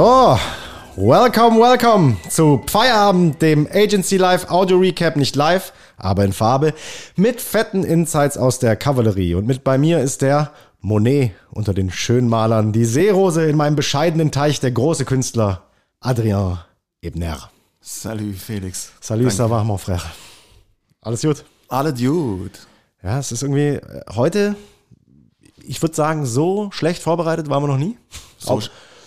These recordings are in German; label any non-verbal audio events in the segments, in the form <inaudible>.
So, welcome, welcome zu Feierabend, dem Agency Live Audio Recap, nicht live, aber in Farbe, mit fetten Insights aus der Kavallerie. Und mit bei mir ist der Monet unter den schönen Malern, die Seerose in meinem bescheidenen Teich, der große Künstler Adrien Ebner. Salut Felix. Salut, ça va, mon frère. Alles gut? Alles gut. Ja, es ist irgendwie äh, heute, ich würde sagen, so schlecht vorbereitet waren wir noch nie. So Auch,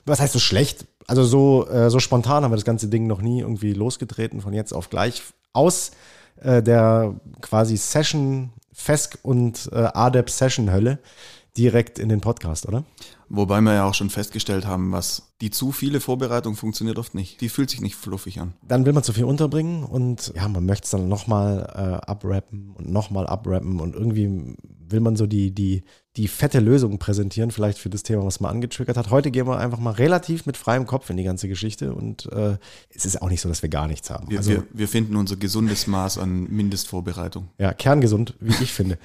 was heißt so schlecht? Also so, äh, so spontan haben wir das ganze Ding noch nie irgendwie losgetreten, von jetzt auf gleich. Aus äh, der quasi Session, Fesk und äh, ADEP Session Hölle direkt in den Podcast, oder? Wobei wir ja auch schon festgestellt haben, was die zu viele Vorbereitung funktioniert oft nicht. Die fühlt sich nicht fluffig an. Dann will man zu viel unterbringen und ja, man möchte es dann nochmal äh, abrappen und nochmal abrappen und irgendwie will man so die, die, die fette Lösung präsentieren, vielleicht für das Thema, was man angetriggert hat. Heute gehen wir einfach mal relativ mit freiem Kopf in die ganze Geschichte und äh, es ist auch nicht so, dass wir gar nichts haben. Wir, also, wir, wir finden unser gesundes Maß an Mindestvorbereitung. ja, kerngesund, wie ich finde.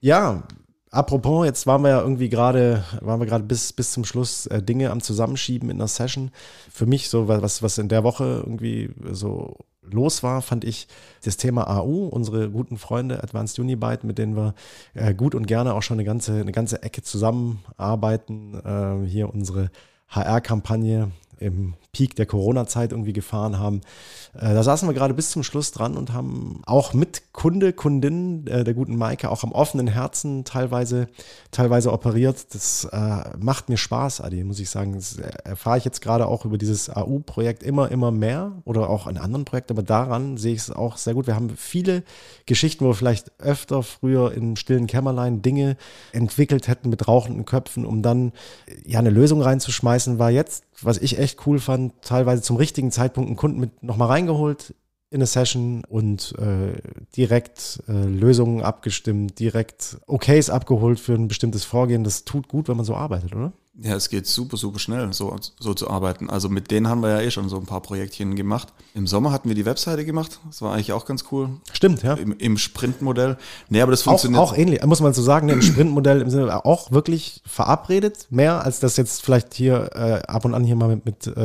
Ja, apropos, jetzt waren wir ja irgendwie gerade, waren wir gerade bis, bis zum Schluss äh, Dinge am Zusammenschieben in der Session. Für mich so, was, was in der Woche irgendwie so los war, fand ich das Thema AU, unsere guten Freunde Advanced Unibyte, mit denen wir äh, gut und gerne auch schon eine ganze, eine ganze Ecke zusammenarbeiten. Äh, hier unsere HR-Kampagne im Peak der Corona-Zeit irgendwie gefahren haben. Äh, da saßen wir gerade bis zum Schluss dran und haben auch mit Kunde, Kundin äh, der guten Maike auch am offenen Herzen teilweise, teilweise operiert. Das äh, macht mir Spaß, Adi, muss ich sagen. Das erfahre ich jetzt gerade auch über dieses AU-Projekt immer, immer mehr oder auch an anderen Projekten, aber daran sehe ich es auch sehr gut. Wir haben viele Geschichten, wo wir vielleicht öfter früher in stillen Kämmerlein Dinge entwickelt hätten mit rauchenden Köpfen, um dann ja eine Lösung reinzuschmeißen, war jetzt, was ich echt cool fand, teilweise zum richtigen Zeitpunkt einen Kunden mit nochmal reingeholt in eine Session und äh, direkt äh, Lösungen abgestimmt, direkt Okays abgeholt für ein bestimmtes Vorgehen. Das tut gut, wenn man so arbeitet, oder? Ja, es geht super, super schnell, so, so zu arbeiten. Also mit denen haben wir ja eh schon so ein paar Projektchen gemacht. Im Sommer hatten wir die Webseite gemacht. Das war eigentlich auch ganz cool. Stimmt, ja. Im, im Sprintmodell. Nee, aber das Auch, funktioniert. auch ähnlich, muss man so sagen, ne, im Sprintmodell im Sinne auch wirklich verabredet, mehr als das jetzt vielleicht hier äh, ab und an hier mal mit, mit äh,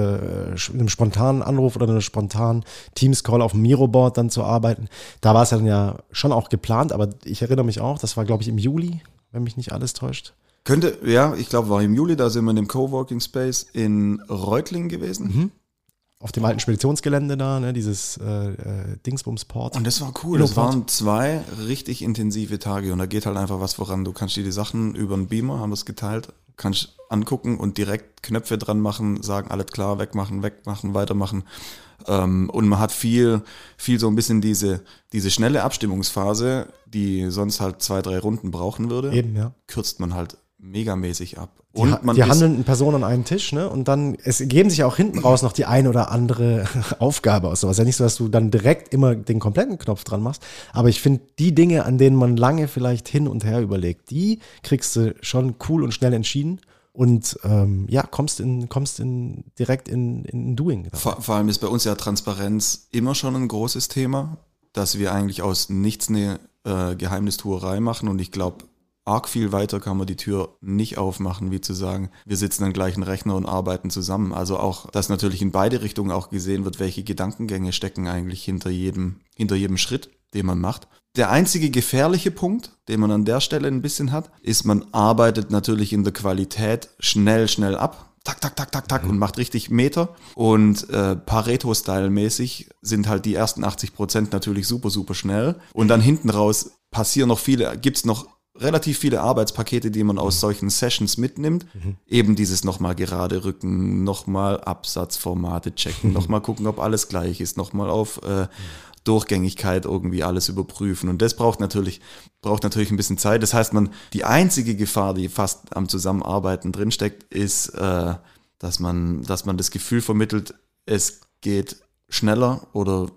einem spontanen Anruf oder einem spontanen Teams-Call auf dem Miroboard dann zu arbeiten. Da war es ja dann ja schon auch geplant, aber ich erinnere mich auch, das war glaube ich im Juli, wenn mich nicht alles täuscht. Könnte, ja, ich glaube, war im Juli, da sind wir in dem Coworking Space in Reutlingen gewesen. Mhm. Auf dem alten Speditionsgelände da, ne, dieses äh, äh, Dingsbumsport. Und das war cool. Das waren zwei richtig intensive Tage und da geht halt einfach was voran. Du kannst dir die Sachen über einen Beamer, haben wir es geteilt, kannst angucken und direkt Knöpfe dran machen, sagen, alles klar, wegmachen, wegmachen, weitermachen. Ähm, und man hat viel, viel so ein bisschen diese, diese schnelle Abstimmungsphase, die sonst halt zwei, drei Runden brauchen würde, Eben, ja. kürzt man halt megamäßig ab. Die, Und ha- man die handelnden Personen an einen Tisch, ne? Und dann, es ergeben sich auch hinten raus noch die ein oder andere <laughs> Aufgabe aus sowas. Ja nicht so, dass du dann direkt immer den kompletten Knopf dran machst. Aber ich finde, die Dinge, an denen man lange vielleicht hin und her überlegt, die kriegst du schon cool und schnell entschieden. Und ähm, ja, kommst in, kommst in direkt in, in Doing. Vor, vor allem ist bei uns ja Transparenz immer schon ein großes Thema, dass wir eigentlich aus nichts eine äh, Geheimnistuerei machen und ich glaube, arg viel weiter kann man die Tür nicht aufmachen, wie zu sagen, wir sitzen am gleichen Rechner und arbeiten zusammen. Also auch, dass natürlich in beide Richtungen auch gesehen wird, welche Gedankengänge stecken eigentlich hinter jedem, hinter jedem Schritt, den man macht. Der einzige gefährliche Punkt, den man an der Stelle ein bisschen hat, ist, man arbeitet natürlich in der Qualität schnell, schnell ab. Tak, tak, tak, tak, tak und macht richtig Meter. Und äh, Pareto-Style-mäßig sind halt die ersten 80 Prozent natürlich super, super schnell. Und dann hinten raus passieren noch viele, gibt's noch relativ viele Arbeitspakete, die man aus solchen Sessions mitnimmt. Eben dieses nochmal gerade rücken, nochmal Absatzformate checken, <laughs> nochmal gucken, ob alles gleich ist, nochmal auf äh, Durchgängigkeit irgendwie alles überprüfen. Und das braucht natürlich, braucht natürlich ein bisschen Zeit. Das heißt, man, die einzige Gefahr, die fast am Zusammenarbeiten drinsteckt, ist, äh, dass man, dass man das Gefühl vermittelt, es geht schneller oder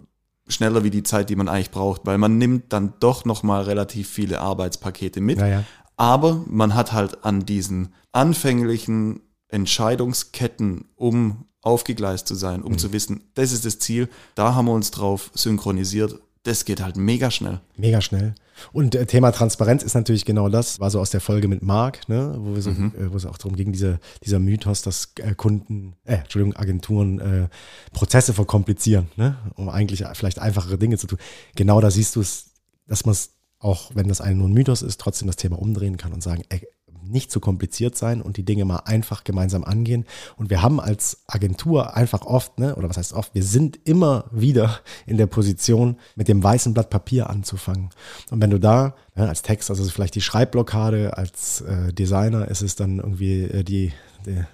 schneller wie die Zeit, die man eigentlich braucht, weil man nimmt dann doch nochmal relativ viele Arbeitspakete mit. Naja. Aber man hat halt an diesen anfänglichen Entscheidungsketten, um aufgegleist zu sein, um zu wissen, das ist das Ziel, da haben wir uns drauf synchronisiert, das geht halt mega schnell. Mega schnell. Und äh, Thema Transparenz ist natürlich genau das, war so aus der Folge mit Marc, ne, wo, wir so, Mhm. äh, wo es auch darum ging, diese, dieser Mythos, dass äh, Kunden, äh, Entschuldigung, Agenturen äh, Prozesse verkomplizieren, ne, um eigentlich vielleicht einfachere Dinge zu tun. Genau da siehst du es, dass man es, auch wenn das ein nur ein Mythos ist, trotzdem das Thema umdrehen kann und sagen, ey, nicht zu kompliziert sein und die Dinge mal einfach gemeinsam angehen. Und wir haben als Agentur einfach oft, ne, oder was heißt oft, wir sind immer wieder in der Position, mit dem weißen Blatt Papier anzufangen. Und wenn du da ne, als Text, also vielleicht die Schreibblockade, als äh, Designer ist es dann irgendwie äh, die, die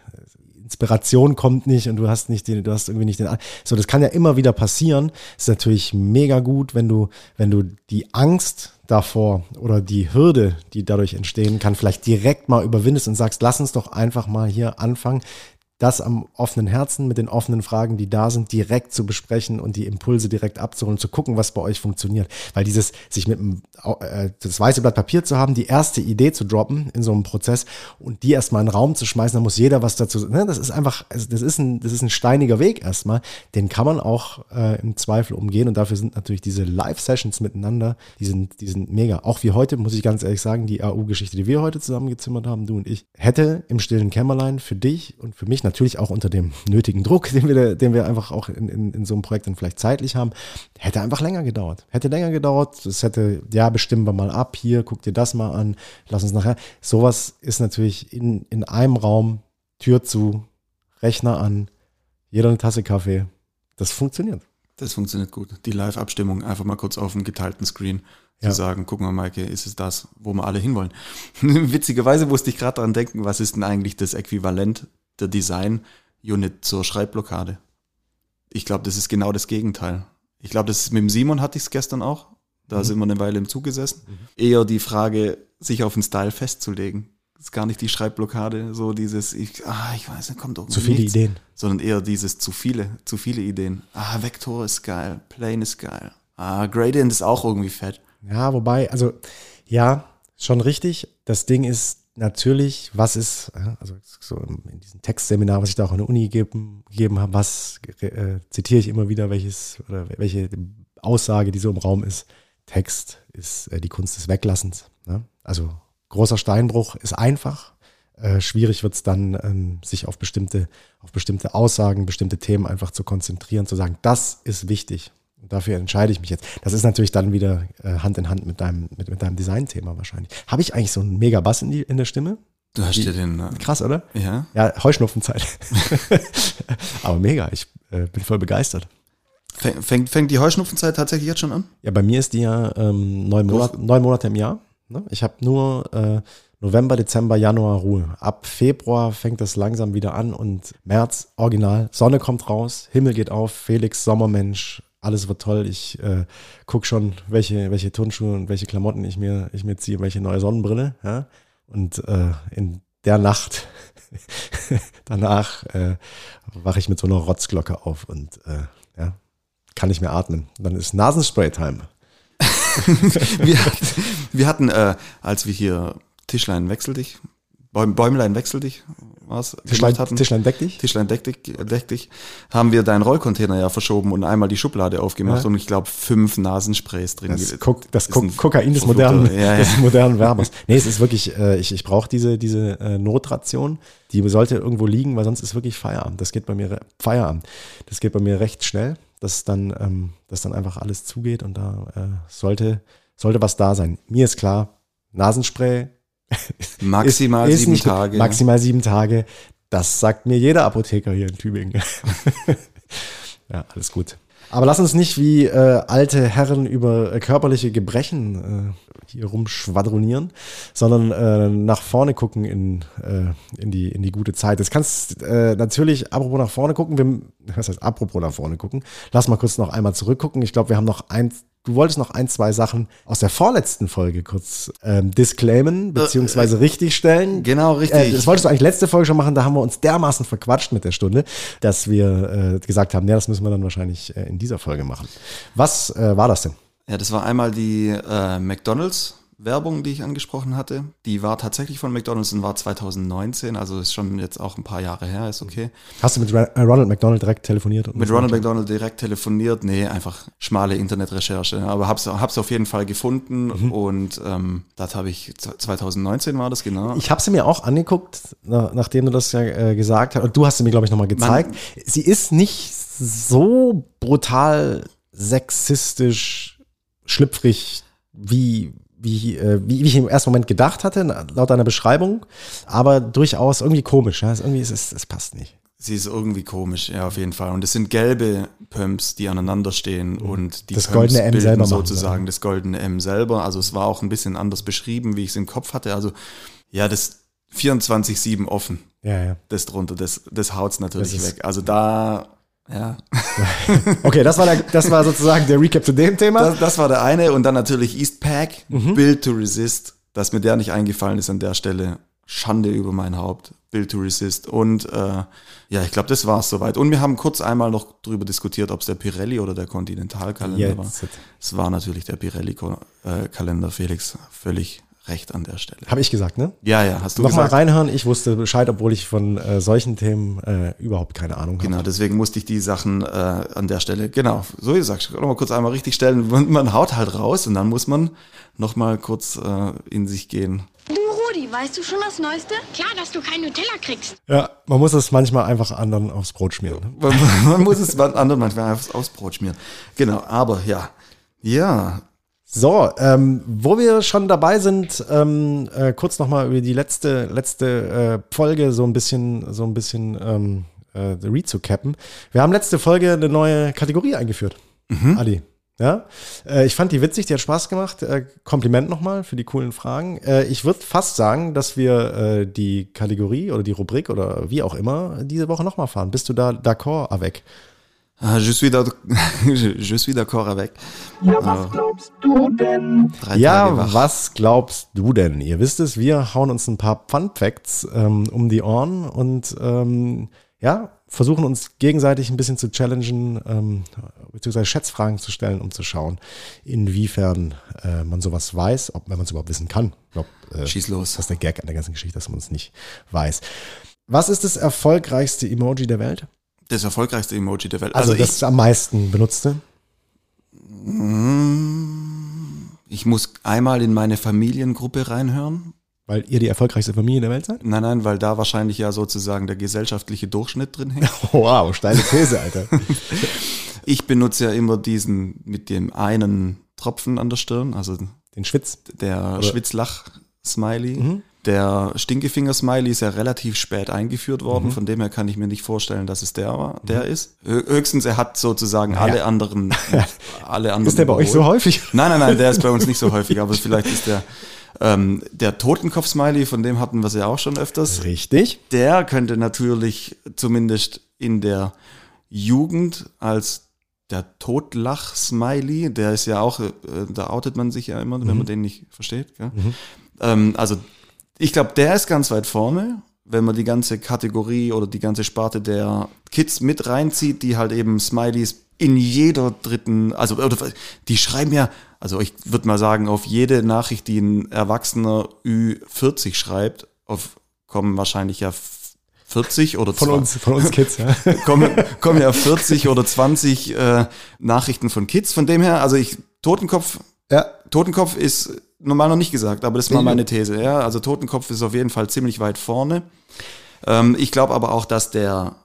Inspiration kommt nicht und du hast nicht den, du hast irgendwie nicht den. So, das kann ja immer wieder passieren. Ist natürlich mega gut, wenn du, wenn du die Angst davor oder die Hürde, die dadurch entstehen kann, vielleicht direkt mal überwindest und sagst, lass uns doch einfach mal hier anfangen, das am offenen Herzen mit den offenen Fragen, die da sind, direkt zu besprechen und die Impulse direkt abzuholen, zu gucken, was bei euch funktioniert. Weil dieses, sich mit dem, äh, das weiße Blatt Papier zu haben, die erste Idee zu droppen in so einem Prozess und die erstmal in den Raum zu schmeißen, da muss jeder was dazu, ne, das ist einfach, also das ist ein, das ist ein steiniger Weg erstmal. Den kann man auch äh, im Zweifel umgehen und dafür sind natürlich diese Live-Sessions miteinander, die sind, die sind mega. Auch wie heute, muss ich ganz ehrlich sagen, die AU-Geschichte, die wir heute zusammengezimmert haben, du und ich, hätte im stillen Kämmerlein für dich und für mich natürlich auch unter dem nötigen Druck, <laughs> den wir, den wir einfach auch in, in, in so einem Projekt dann vielleicht zeitlich haben, hätte einfach länger gedauert. Hätte länger gedauert. Es hätte, ja, bestimmen wir mal ab, hier, guck dir das mal an, lass uns nachher. Sowas ist natürlich in, in einem Raum, Tür zu, Rechner an, jeder eine Tasse Kaffee. Das funktioniert. Das funktioniert gut. Die Live-Abstimmung einfach mal kurz auf dem geteilten Screen zu Ja. sagen, guck mal, Maike, ist es das, wo wir alle hinwollen? <laughs> Witzigerweise musste ich gerade daran denken, was ist denn eigentlich das Äquivalent der Design-Unit zur Schreibblockade? Ich glaube, das ist genau das Gegenteil. Ich glaube, das ist mit dem Simon hatte ich es gestern auch. Da Mhm. sind wir eine Weile im Zug gesessen. Eher die Frage, sich auf den Style festzulegen. Das ist gar nicht die Schreibblockade, so dieses, ich, ah, ich weiß nicht, kommt irgendwie Zu viele nichts Ideen. sondern eher dieses zu viele, zu viele Ideen. Ah, Vektor ist geil, Plane ist geil. Ah, Gradient ist auch irgendwie fett. Ja, wobei, also ja, schon richtig. Das Ding ist natürlich, was ist, ja, also so in diesem Textseminar, was ich da auch an der Uni gegeben, gegeben habe, was äh, zitiere ich immer wieder, welches oder welche Aussage, die so im Raum ist. Text ist äh, die Kunst des Weglassens. Ne? Also großer Steinbruch ist einfach. Äh, schwierig wird es dann, ähm, sich auf bestimmte, auf bestimmte Aussagen, bestimmte Themen einfach zu konzentrieren, zu sagen, das ist wichtig. Und dafür entscheide ich mich jetzt. Das ist natürlich dann wieder äh, Hand in Hand mit deinem, mit, mit deinem Design-Thema wahrscheinlich. Habe ich eigentlich so einen mega Bass in, die, in der Stimme? Du hast dir den, äh, Krass, oder? ja, Ja, Heuschnupfenzeit. <laughs> Aber mega, ich äh, bin voll begeistert. Fäng- fängt, fängt die Heuschnupfenzeit tatsächlich jetzt schon an? Ja, bei mir ist die ja ähm, neun, Monat, neun Monate im Jahr. Ne? Ich habe nur äh, November, Dezember, Januar Ruhe. Ab Februar fängt das langsam wieder an und März original. Sonne kommt raus, Himmel geht auf, Felix Sommermensch, alles wird toll. Ich äh, guck schon, welche, welche Turnschuhe und welche Klamotten ich mir, ich mir ziehe, welche neue Sonnenbrille. Ja? Und äh, in der Nacht <laughs> danach äh, wache ich mit so einer Rotzglocke auf und äh, ja, kann nicht mehr atmen. Dann ist Nasenspray-Time. <laughs> wir, wir hatten, äh, als wir hier Tischlein wechsel dich, Bäum, Bäumlein wechsel dich, was? Tischlein, hatten. Tischlein deck dich. Tischlein deck dich, deck dich, haben wir deinen Rollcontainer ja verschoben und einmal die Schublade aufgemacht Ja. und ich glaube fünf Nasensprays drin. Das, Kok das ein Kokain des modernen, Ja, ja. des modernen Werbers. <laughs> Nee, es ist wirklich, äh, ich, ich brauche diese, diese äh, Notration. Die sollte irgendwo liegen, weil sonst ist wirklich Feierabend. Das geht bei mir, Feierabend. Das geht bei mir recht schnell, dass dann, ähm, dass dann einfach alles zugeht und da äh, sollte, sollte was da sein. Mir ist klar, Nasenspray <laughs> Maximal ist, ist sieben. Tage. Maximal sieben Tage. Das sagt mir jeder Apotheker hier in Tübingen. <laughs> ja, alles gut. Aber lass uns nicht wie äh, alte Herren über äh, körperliche Gebrechen äh, hier rumschwadronieren, sondern äh, nach vorne gucken in, äh, in, die, in die gute Zeit. Das kannst äh, natürlich, apropos nach vorne gucken, wir, was heißt apropos nach vorne gucken, lass mal kurz noch einmal zurückgucken. Ich glaube, wir haben noch ein, du wolltest noch ein, zwei Sachen aus der vorletzten Folge kurz ähm, disclaimen, beziehungsweise richtigstellen. Genau, richtig. Äh, das wolltest du eigentlich letzte Folge schon machen, da haben wir uns dermaßen verquatscht mit der Stunde, dass wir äh, gesagt haben, ja, das müssen wir dann wahrscheinlich äh, in dieser Folge machen. Was äh, war das denn? Ja, das war einmal die äh, McDonalds Werbung, die ich angesprochen hatte, die war tatsächlich von McDonalds und war 2019, also ist schon jetzt auch ein paar Jahre her, ist okay. Hast du mit äh, Ronald McDonald direkt telefoniert? Mit Ronald? McDonald direkt telefoniert, nee, einfach schmale Internetrecherche, aber hab's, hab's auf jeden Fall gefunden Mhm. und ähm, das habe ich, 2019 war das, genau. Ich habe sie mir auch angeguckt, na, nachdem du das ja äh, gesagt hast. Und du hast sie mir, glaube ich, nochmal gezeigt. sie ist nicht so brutal sexistisch, schlüpfrig, wie, wie, äh, wie, wie ich im ersten Moment gedacht hatte, laut deiner Beschreibung. Aber durchaus irgendwie komisch. Ja? Es, irgendwie ist es, es passt nicht. Sie ist irgendwie komisch, ja, auf jeden Fall. Und es sind gelbe Pumps, die aneinander stehen und die Mhm. Das Pumps goldene M bilden selber machen, sozusagen das goldene M selber. Also es war auch ein bisschen anders beschrieben, wie ich es im Kopf hatte. Also ja, das 24-7 offen, Ja, ja. das drunter, das, das haut's natürlich Das weg. Also da, ja, <laughs> Okay, das war, der, das war sozusagen der Recap zu dem Thema. das, das war der eine. Und dann natürlich Eastpack, Mhm. Build to Resist. Dass mir der nicht eingefallen ist an der Stelle, Schande über mein Haupt. Build to Resist. Und äh, ja, ich glaube, das war es soweit. Und wir haben kurz einmal noch drüber diskutiert, ob es der Pirelli oder der Continental-Kalender war. Es war natürlich der Pirelli-Kalender, Felix. Völlig recht an der Stelle. habe ich gesagt, ne? Ja, ja, hast du Nochmal gesagt. reinhören. Ich wusste Bescheid, obwohl ich von äh, solchen Themen äh, überhaupt keine Ahnung habe. Genau, deswegen musste ich die Sachen äh, an der Stelle, genau, so wie gesagt, nochmal kurz einmal richtig stellen. Man, man haut halt raus und dann muss man nochmal kurz äh, in sich gehen. Du, Rudi, weißt du schon das Neueste? Klar, dass du keinen Nutella kriegst. Ja, man muss es manchmal einfach anderen aufs Brot schmieren. Ne? Man, <laughs> muss es anderen manchmal aufs Brot schmieren. Genau, aber ja. Ja, So, ähm, wo wir schon dabei sind, ähm, äh, kurz nochmal über die letzte, letzte äh, Folge so ein bisschen, so ein bisschen ähm, äh, rezucappen. Wir haben letzte Folge eine neue Kategorie eingeführt. Adi. Ja, äh, ich fand die witzig, die hat Spaß gemacht. Äh, Kompliment nochmal für die coolen Fragen. Äh, ich würde fast sagen, dass wir die Kategorie oder die Rubrik oder wie auch immer diese Woche nochmal fahren. Bist du da d'accord avec? Ah, je suis d'ac- <laughs> je, suis d'accord avec. Ja, was glaubst du denn? Drei Ja, was glaubst du denn? Ihr wisst es, wir hauen uns ein paar Fun Facts ähm, um die Ohren und ähm, ja, versuchen uns gegenseitig ein bisschen zu challengen, ähm, beziehungsweise Schätzfragen zu stellen, um zu schauen, inwiefern äh, man sowas weiß, ob wenn man es überhaupt wissen kann. Ich glaub, äh, Schieß los. Das ist der Gag an der ganzen Geschichte, dass man es nicht weiß. Was ist das erfolgreichste Emoji der Welt? Das erfolgreichste Emoji der Welt. Also, Also, das am meisten benutzte? ich, ich muss einmal in meine Familiengruppe reinhören. Weil ihr die erfolgreichste Familie der Welt seid? Nein, nein, weil da wahrscheinlich ja sozusagen der gesellschaftliche Durchschnitt drin hängt. <laughs> Wow, steile These, Alter. <laughs> Ich benutze ja immer diesen mit dem einen Tropfen an der Stirn, also Den Schwitz. der Schwitzlach-Smiley. Der Stinkefinger-Smiley ist ja relativ spät eingeführt Mhm. worden, von dem her kann ich mir nicht vorstellen, dass es der war, der ist. Hö- Höchstens er hat sozusagen alle anderen, <laughs> alle anderen. Ist der bei euch so häufig? Nein, nein, nein, der ist bei uns nicht so <laughs> häufig, aber vielleicht ist der ähm, der Totenkopf-Smiley, von dem hatten wir es ja auch schon öfters. Richtig. Der könnte natürlich zumindest in der Jugend als der Totlach-Smiley, der ist ja auch, äh, da outet man sich ja immer, wenn man den nicht versteht. Gell? Ähm, also ich glaube, der ist ganz weit vorne, wenn man die ganze Kategorie oder die ganze Sparte der Kids mit reinzieht, die halt eben Smileys in jeder dritten, also die schreiben ja, also ich würde mal sagen, auf jede Nachricht, die ein Erwachsener Ü40 schreibt, auf kommen wahrscheinlich ja 40 oder Von zwei- uns, von uns Kids, ja. <laughs> kommen, kommen ja 40 oder 20 äh, Nachrichten von Kids. Von dem her, also ich, Totenkopf, ja. Totenkopf ist normal noch nicht gesagt, aber das war meine These. Ja, also Totenkopf ist auf jeden Fall ziemlich weit vorne. Ähm, ich glaube aber auch, dass der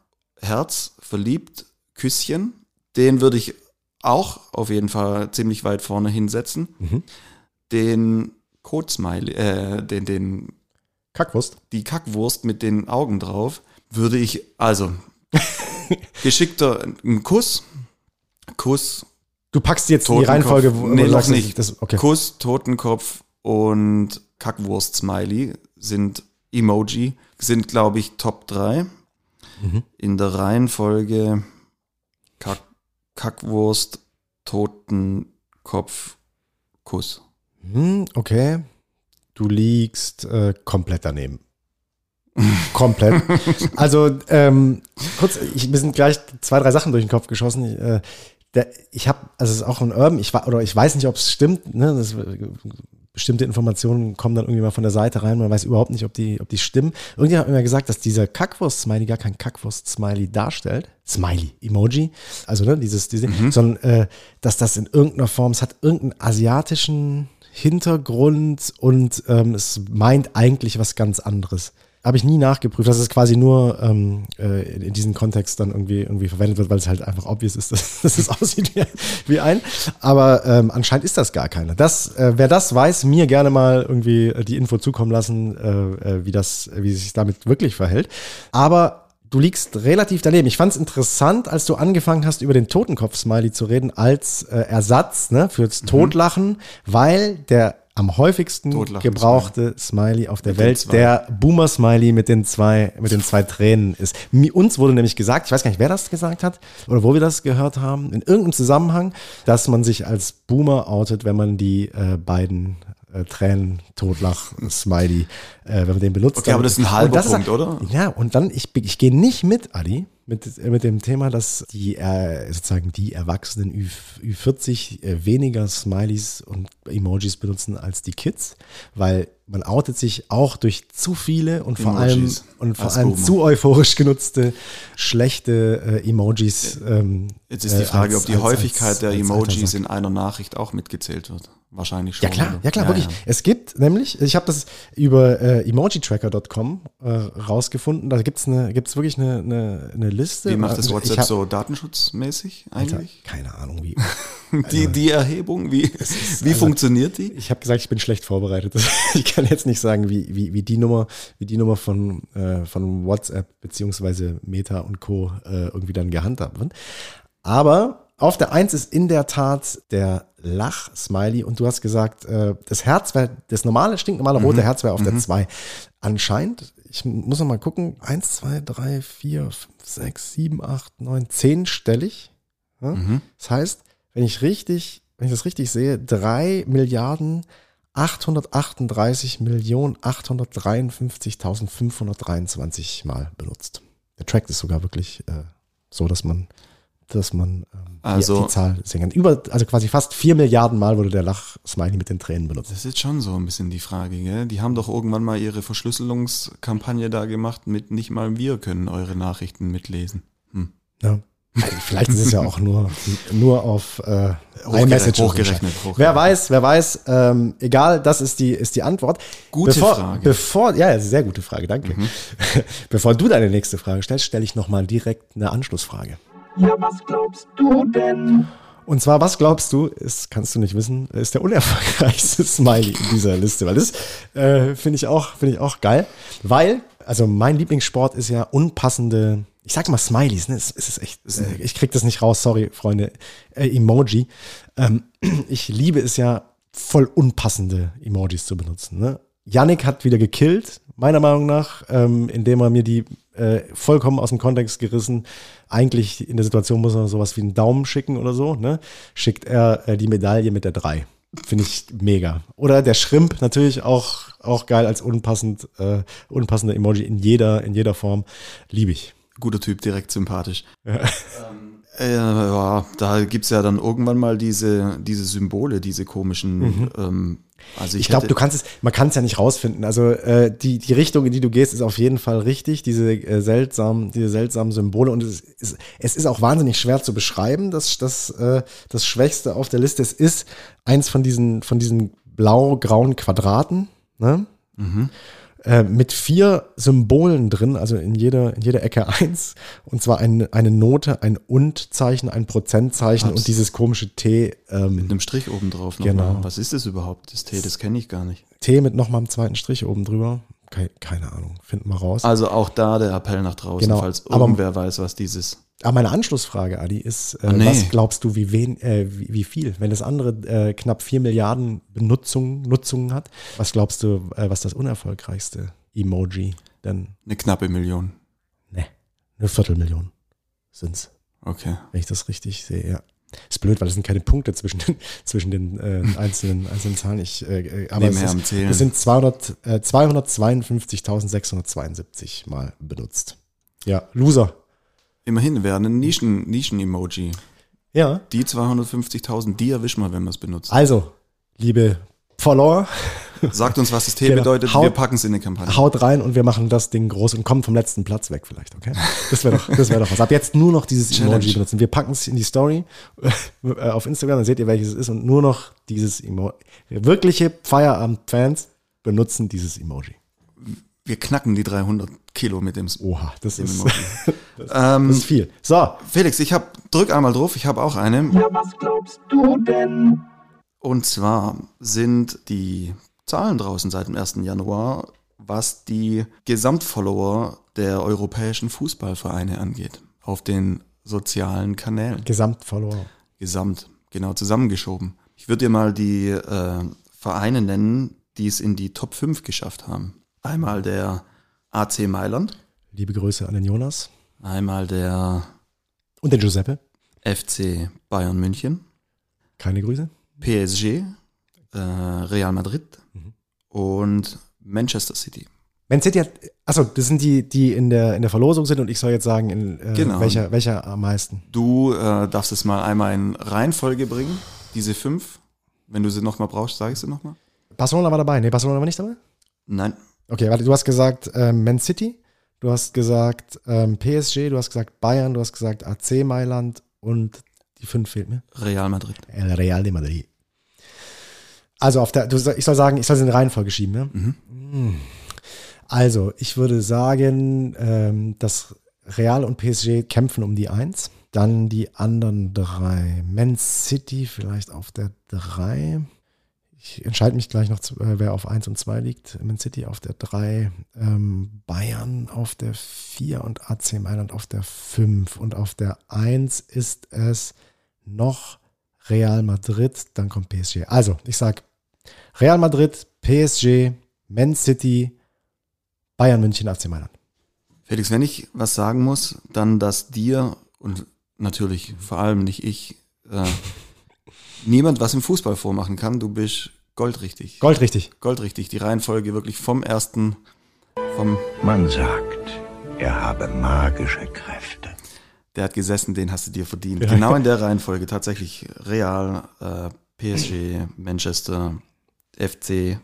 Herz verliebt Küsschen, den würde ich auch auf jeden Fall ziemlich weit vorne hinsetzen. Mhm. Den Code-Smiley, äh, den, den Kackwurst. die Kackwurst mit den Augen drauf, würde ich, also, <laughs> geschickter, ein Kuss, Kuss, Du packst jetzt die Totenkopf, Reihenfolge, wo nee, du sagst, nicht. Das, okay. Kuss, Totenkopf und Kackwurst-Smiley sind Emoji, sind, glaube ich, Top 3. Mhm. In der Reihenfolge Kack, Kackwurst, Totenkopf, Kuss. Hm, okay. Du liegst äh, komplett daneben. <laughs> komplett. Also, ähm, kurz, ich, mir sind gleich zwei, drei Sachen durch den Kopf geschossen. Ich, äh, der, ich habe, also es ist auch ein Urban, ich, wa- oder ich weiß nicht, ob es stimmt, ne? das bestimmte Informationen kommen dann irgendwie mal von der Seite rein, man weiß überhaupt nicht, ob die, ob die stimmen. Irgendjemand hat mir gesagt, dass dieser Kackwurst-Smiley gar kein Kackwurst-Smiley darstellt. Smiley, Emoji. Also, ne, dieses, diese, sondern, äh, dass das in irgendeiner Form, es hat irgendeinen asiatischen Hintergrund und ähm, es meint eigentlich was ganz anderes. Habe ich nie nachgeprüft, dass es quasi nur ähm, äh, in diesem Kontext dann irgendwie, irgendwie verwendet wird, weil es halt einfach obvious ist, <laughs> dass, dass es aussieht wie, wie ein. Aber ähm, anscheinend ist das gar keiner. Das, äh, wer das weiß, mir gerne mal irgendwie die Info zukommen lassen, äh, äh, wie das, wie sich damit wirklich verhält. Aber du liegst relativ daneben. Ich fand es interessant, als du angefangen hast, über den Totenkopf-Smiley zu reden, als äh, Ersatz ne, fürs Totlachen, weil der am häufigsten Totlachen gebrauchte Smiley auf der Mit Welt der Boomer-Smiley mit den zwei, mit den zwei Tränen ist. Uns wurde nämlich gesagt, ich weiß gar nicht, wer das gesagt hat oder wo wir das gehört haben, in irgendeinem Zusammenhang, dass man sich als Boomer outet, wenn man die äh, beiden äh, Tränen, Totlach, Smiley, äh, wenn man den benutzt. Okay, aber das ist ein halber das ist- Punkt, oder? Ja, und dann, ich, ich gehe nicht mit, Adi, mit, äh, mit dem Thema, dass die äh, sozusagen die Erwachsenen Ü, Ü40 äh, weniger Smileys und Emojis benutzen als die Kids, weil man outet sich auch durch zu viele und vor allem Emojis und vor allem Boomer. zu euphorisch genutzte schlechte äh, Emojis. Ähm, Jetzt ist die äh, Frage, als- ob die als- Häufigkeit als- der Emojis in einer Nachricht auch mitgezählt wird. Wahrscheinlich schon. Ja klar, oder? ja klar, wirklich. Es gibt nämlich, ich habe das über äh, emojitracker.com äh, rausgefunden, da gibt's eine, gibt's wirklich eine, eine, eine Liste. Wie macht das Also, WhatsApp hab- so datenschutzmäßig Alter, eigentlich? keine Ahnung, wie. <laughs> Die, die Erhebung, wie, wie funktioniert die? Ich habe gesagt, ich bin schlecht vorbereitet. <laughs> Ich kann jetzt nicht sagen, wie, wie, wie die Nummer, wie die Nummer von, äh, von WhatsApp beziehungsweise Meta und Co. Äh, irgendwie dann gehandhabt wird. Aber auf der Eins ist in der Tat der Lach-Smiley und du hast gesagt, äh, das Herz wäre, das normale, stinknormale rote Herz wäre auf der zwei. Anscheinend, ich muss noch mal gucken, eins, zwei, drei, vier, fünf, sechs, sieben, acht, neun, zehn stellig. Ja? Das heißt, wenn ich richtig, wenn ich das richtig sehe, drei Milliarden 838 Millionen 853.523 Mal benutzt. Der Track ist sogar wirklich äh, so, dass man, dass man ähm, Also- die, die Zahl kann. Über, also quasi fast vier Milliarden Mal wurde der Lach-Smiley mit den Tränen benutzt. Das ist schon so ein bisschen die Frage, gell? Die haben doch irgendwann mal ihre Verschlüsselungskampagne da gemacht mit nicht mal wir können eure Nachrichten mitlesen. Hm. Ja. Also <laughs> Vielleicht ist es ja auch nur, nur auf äh, Hochgerechnet, iMessage hochgerechnet, Wer hochgerechnet. weiß, wer weiß. Ähm, egal, das ist die, ist die Antwort. Gute bevor, Frage. Mhm. Bevor, ja, sehr gute Frage, danke. <laughs> Bevor du deine nächste Frage stellst, stelle ich nochmal direkt eine Anschlussfrage. Ja, was glaubst du denn? Und zwar, was glaubst du, ist, kannst du nicht wissen, ist der unerfolgreichste Smiley in dieser Liste? Weil das äh, finde ich auch, finde ich auch geil. Weil, also mein Lieblingssport ist ja unpassende, ich sag mal Smileys, ne? Es, es ist echt, äh, ich krieg das nicht raus, sorry, Freunde. Äh, Emoji. Ähm, <clears throat> ich liebe es ja, voll unpassende Emojis zu benutzen. Ne? Yannick hat wieder gekillt, meiner Meinung nach, ähm, indem er mir die äh, vollkommen aus dem Kontext gerissen. Eigentlich in der Situation muss er sowas wie einen Daumen schicken oder so. Ne? Schickt er äh, die Medaille mit der 3. Finde ich mega. Oder der Shrimp natürlich auch, auch geil als unpassend, äh, unpassender Emoji in jeder, in jeder Form. Liebe ich. Guter Typ, direkt sympathisch. Ähm, äh, ja, da gibt's ja dann irgendwann mal diese, diese Symbole, diese komischen. Ähm, also ich, Ich glaube, du kannst es, man kann es ja nicht rausfinden. Also äh, die, die Richtung, in die du gehst, ist auf jeden Fall richtig. Diese äh, seltsamen, diese seltsamen Symbole und es ist, es ist auch wahnsinnig schwer zu beschreiben. Das, das, äh, das Schwächste auf der Liste. Es ist eins von diesen, von diesen blau-grauen Quadraten. Ne? Äh, mit vier Symbolen drin, also in jeder, in jeder Ecke eins. Und zwar ein, eine Note, ein Und-Zeichen, ein Prozentzeichen Hab's. und dieses komische T. Ähm, mit einem Strich oben drauf. Genau. mal. Was ist das überhaupt? Das T, das kenne ich gar nicht. T mit nochmal einem zweiten Strich oben drüber. Keine, keine Ahnung, finden wir raus. Also auch da der Appell nach draußen, Genau, falls aber- irgendwer weiß, was dieses. Aber meine Anschlussfrage, Adi, ist, äh, Ah, nee. was glaubst du, wie, wen, äh, wie, wie viel? Wenn das andere äh, knapp vier Milliarden Benutzung, Nutzungen hat, was glaubst du, äh, was das unerfolgreichste Emoji denn? Eine knappe Million. Ne, eine Viertelmillion sind's, Okay. wenn ich das richtig sehe, ja. Ist blöd, weil es sind keine Punkte zwischen den, <laughs> zwischen den äh, einzelnen, einzelnen Zahlen. Ich, äh, aber es, ist, es sind 200, äh, 252.672 Mal benutzt. Ja, Loser. Immerhin wäre ein Nischen- Nischen-Emoji. Ja, die 250.000, die erwischen wir, wenn wir es benutzen. Also, liebe Follower. Sagt uns, was das T <laughs> Genau. bedeutet. Haut- wir packen es in die Kampagne. Haut rein und wir machen das Ding groß und kommen vom letzten Platz weg vielleicht, okay? Das wäre doch, das wäre doch was. Ab jetzt nur noch dieses <laughs> Challenge. Emoji benutzen. Wir packen es in die Story äh, auf Instagram, dann seht ihr, welches es ist und nur noch dieses Emoji. Wirkliche Feierabend-Fans benutzen dieses Emoji. Wir knacken die 300 Kilo mit dem, Oha, das dem ist, <laughs> das <laughs> ähm, ist viel. So, Felix, ich hab, drück einmal drauf. Ich habe auch eine. Ja, was glaubst du denn? Und zwar sind die Zahlen draußen seit dem 1. Januar, was die Gesamtfollower der europäischen Fußballvereine angeht, auf den sozialen Kanälen. Gesamtfollower. Gesamt, genau, zusammengeschoben. Ich würde dir mal die äh, Vereine nennen, die es in die Top 5 geschafft haben. Einmal der AC Mailand, Liebe Grüße an den Jonas einmal der und den Giuseppe. FC Bayern München, Keine Grüße. PSG, äh, Real Madrid und Manchester City. Man City hat, achso, das sind die, die in der, in der Verlosung sind und ich soll jetzt sagen, in, äh, Genau. welcher, welcher am meisten. Du äh, darfst es mal einmal in Reihenfolge bringen, diese fünf. Wenn du sie nochmal brauchst, sag ich sie nochmal. Barcelona war dabei. Nee, Barcelona war nicht dabei? Nein, Okay, warte, du hast gesagt ähm, Man City, du hast gesagt ähm, PSG, du hast gesagt Bayern, du hast gesagt AC Mailand und die fünf fehlt mir. Real Madrid. El Real de Madrid. Also auf der, du, ich soll sagen, ich soll sie in Reihenfolge schieben, ne? Mm. Also, ich würde sagen, ähm, dass Real und PSG kämpfen um die Eins. Dann die anderen drei. Man City vielleicht auf der drei. Ich entscheide mich gleich noch, äh, wer auf eins und zwei liegt. Man City auf der drei, ähm, Bayern auf der vier und AC Mailand auf der fünf. Und auf der eins ist es noch Real Madrid, dann kommt PSG. Also, ich sag Real Madrid, PSG, Man City, Bayern München, AC Mailand. Felix, wenn ich was sagen muss, dann, dass dir und natürlich vor allem nicht ich, äh, <laughs> niemand was im Fußball vormachen kann. Du bist goldrichtig. Gold richtig. Goldrichtig. Die Reihenfolge wirklich vom ersten, vom, Man sagt, er habe magische Kräfte. der hat gesessen, den hast du dir verdient. Ja. Genau in der <laughs> Reihenfolge. Tatsächlich Real, äh, PSG, Manchester, FC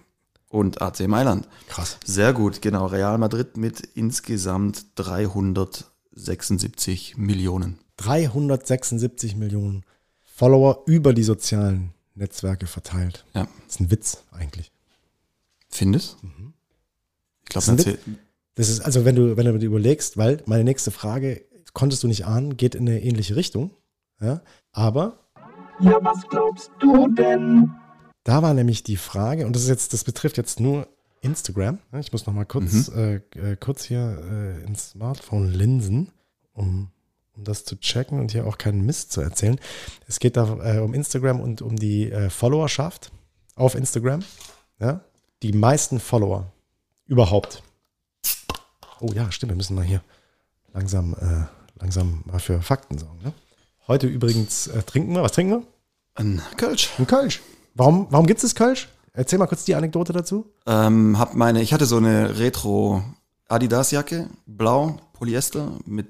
und AC Mailand. Krass. Sehr gut, genau. Real Madrid mit insgesamt 376 Millionen. 376 Millionen Follower über die sozialen Netzwerke verteilt. Ja. Das ist ein Witz eigentlich. Findest? Ich Das glaube, Das ist, also wenn du, wenn du dir überlegst, weil meine nächste Frage, konntest du nicht ahnen, geht in eine ähnliche Richtung. Ja, aber Ja, was glaubst du denn? Da war nämlich die Frage, und das ist jetzt, das betrifft jetzt nur Instagram. Ich muss noch mal kurz, äh, äh, kurz hier äh, ins Smartphone linsen, um, um das zu checken und hier auch keinen Mist zu erzählen. Es geht da äh, um Instagram und um die äh, Followerschaft auf Instagram. Ja? Die meisten Follower überhaupt. Oh ja, stimmt, wir müssen mal hier langsam, äh, langsam mal für Fakten sorgen. Ne? Heute übrigens äh, trinken wir. Was trinken wir? ein Kölsch. Ein Kölsch. Warum, warum gibt es das Kölsch? Erzähl mal kurz die Anekdote dazu. Ähm, hab meine, ich hatte so eine Retro Adidas Jacke, blau, Polyester, mit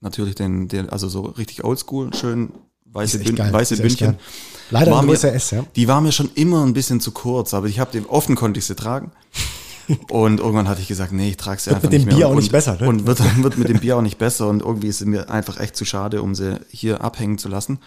natürlich den, den also so richtig oldschool, schön weiße, Bün geil, weiße Bündchen. geil. Leider War mir- S, ja. Die war mir schon immer ein bisschen zu kurz, aber ich habe den offen konnte ich sie tragen. <laughs> Und irgendwann hatte ich gesagt, nee, ich trage sie Wird einfach mit dem nicht mehr. Bier und, auch nicht besser, ne? Und wird, <laughs> wird mit dem Bier auch nicht besser und irgendwie ist es mir einfach echt zu schade, um sie hier abhängen zu lassen.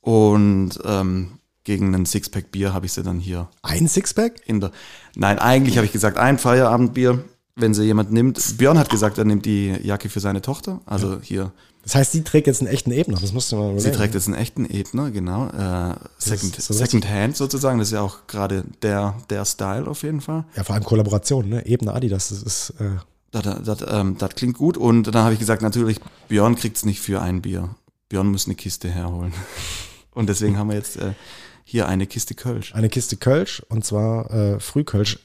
Und ähm, gegen einen Sixpack Bier habe ich sie dann hier Ein Sixpack? in der. Nein, eigentlich habe ich gesagt, ein Feierabendbier, wenn sie jemand nimmt. Björn hat gesagt, er nimmt die Jacke für seine Tochter. Also hier, Das heißt, sie trägt jetzt einen echten Ebner. Das musst du mal sie überlegen. trägt jetzt einen echten Ebner, genau. Äh, Second, so Second Hand sozusagen. Das ist ja auch gerade der, der Style auf jeden Fall. Ja, vor allem Kollaboration, ne? Ebner Adidas, das ist, äh, Das, das, ähm, das klingt gut. Und dann habe ich gesagt, natürlich, Björn kriegt es nicht für ein Bier. Björn muss eine Kiste herholen. <laughs> Und deswegen haben wir jetzt äh, hier eine Kiste Kölsch. eine Kiste Kölsch und zwar äh, Frühkölsch,